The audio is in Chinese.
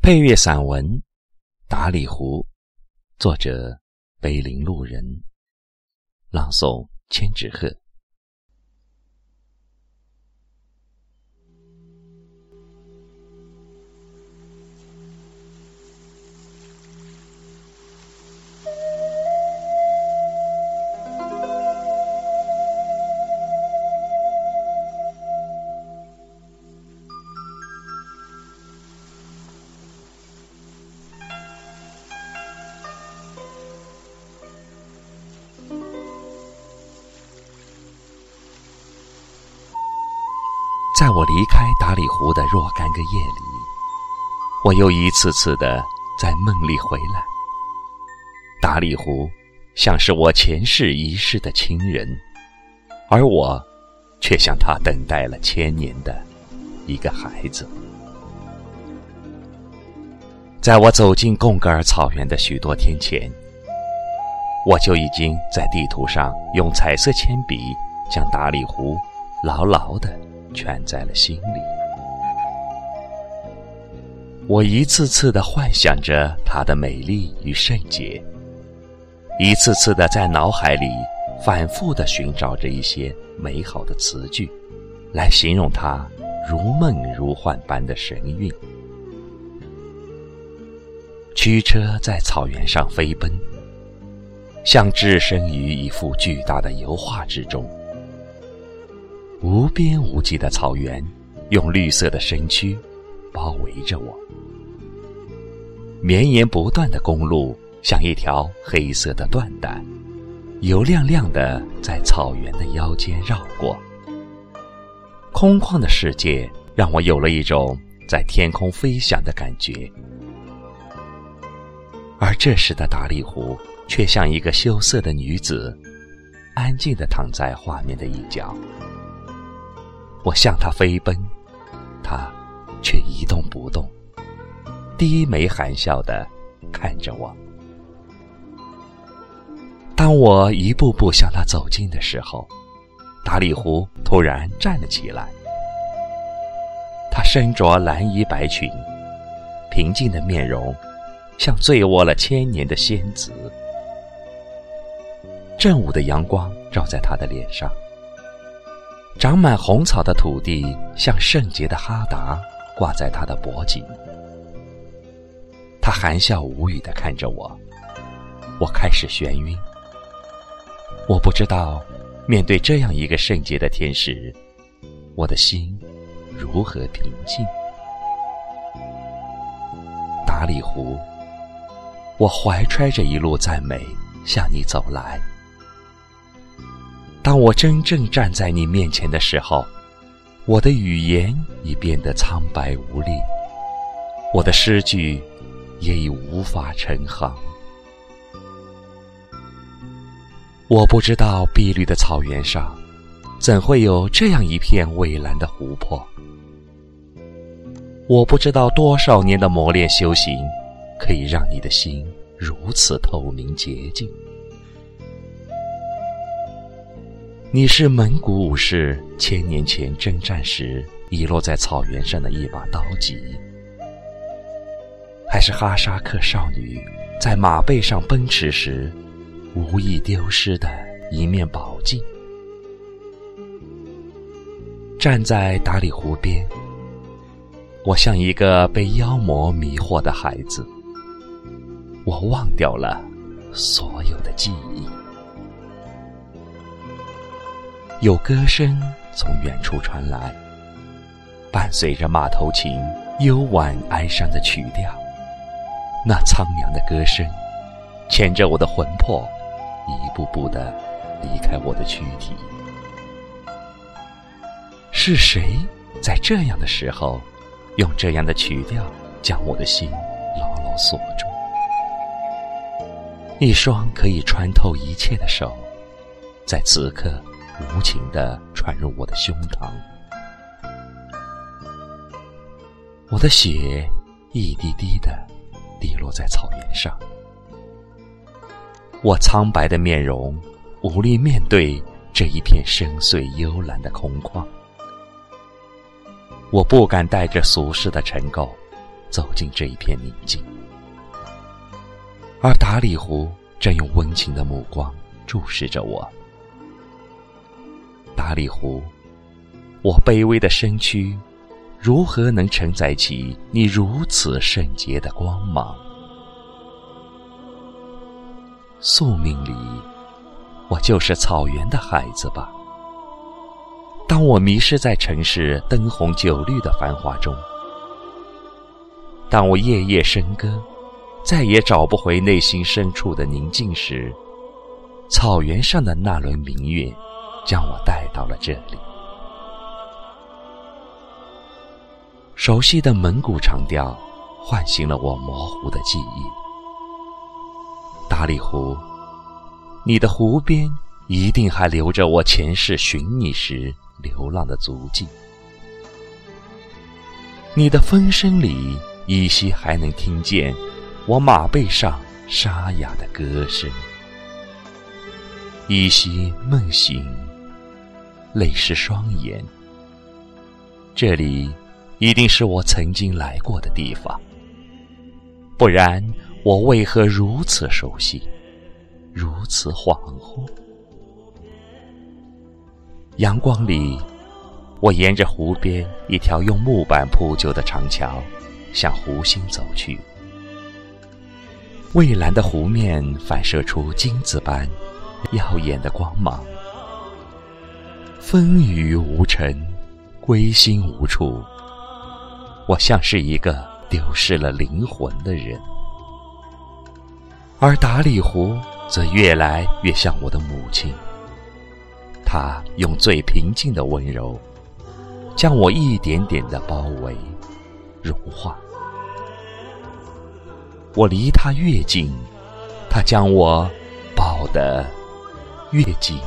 配乐散文《达里湖》，作者碑林路人，朗诵千纸鹤。在我离开达里湖的若干个夜里，我又一次次的在梦里回来。达里湖像是我前世一世的亲人，而我却像他等待了千年的一个孩子。在我走进贡格尔草原的许多天前，我就已经在地图上用彩色铅笔将达里湖牢牢的。蜷在了心里。我一次次的幻想着它的美丽与圣洁，一次次的在脑海里反复的寻找着一些美好的词句，来形容它如梦如幻般的神韵。驱车在草原上飞奔，像置身于一幅巨大的油画之中。无边无际的草原，用绿色的身躯包围着我。绵延不断的公路像一条黑色的缎带，油亮亮的在草原的腰间绕过。空旷的世界让我有了一种在天空飞翔的感觉，而这时的达里湖却像一个羞涩的女子，安静的躺在画面的一角。我向他飞奔，他却一动不动，低眉含笑的看着我。当我一步步向他走近的时候，达里湖突然站了起来。他身着蓝衣白裙，平静的面容像醉卧了千年的仙子。正午的阳光照在他的脸上。长满红草的土地像圣洁的哈达挂在他的脖颈。他含笑无语的看着我，我开始眩晕。我不知道面对这样一个圣洁的天使，我的心如何平静。达里湖，我怀揣着一路赞美向你走来。当我真正站在你面前的时候，我的语言已变得苍白无力，我的诗句也已无法成行。我不知道碧绿的草原上，怎会有这样一片蔚蓝的湖泊。我不知道多少年的磨练修行，可以让你的心如此透明洁净。你是蒙古武士千年前征战时遗落在草原上的一把刀戟，还是哈萨克少女在马背上奔驰时无意丢失的一面宝镜？站在达里湖边，我像一个被妖魔迷惑的孩子，我忘掉了所有的记忆。有歌声从远处传来，伴随着马头琴幽婉哀伤的曲调。那苍凉的歌声，牵着我的魂魄，一步步的离开我的躯体。是谁在这样的时候，用这样的曲调将我的心牢牢锁住？一双可以穿透一切的手，在此刻。无情的传入我的胸膛，我的血一滴滴的滴落在草原上，我苍白的面容无力面对这一片深邃幽蓝的空旷，我不敢带着俗世的尘垢走进这一片宁静，而达里湖正用温情的目光注视着我。达里湖，我卑微的身躯，如何能承载起你如此圣洁的光芒？宿命里，我就是草原的孩子吧。当我迷失在城市灯红酒绿的繁华中，当我夜夜笙歌，再也找不回内心深处的宁静时，草原上的那轮明月，将我带到了这里。熟悉的蒙古长调，唤醒了我模糊的记忆。达里湖，你的湖边一定还留着我前世寻你时。流浪的足迹，你的风声里依稀还能听见我马背上沙哑的歌声，依稀梦醒，泪湿双眼。这里一定是我曾经来过的地方，不然我为何如此熟悉，如此恍惚？阳光里，我沿着湖边一条用木板铺就的长桥，向湖心走去。蔚蓝的湖面反射出金子般耀眼的光芒。风雨无尘，归心无处。我像是一个丢失了灵魂的人，而达里湖则越来越像我的母亲。他用最平静的温柔，将我一点点的包围、融化。我离他越近，他将我抱得越紧。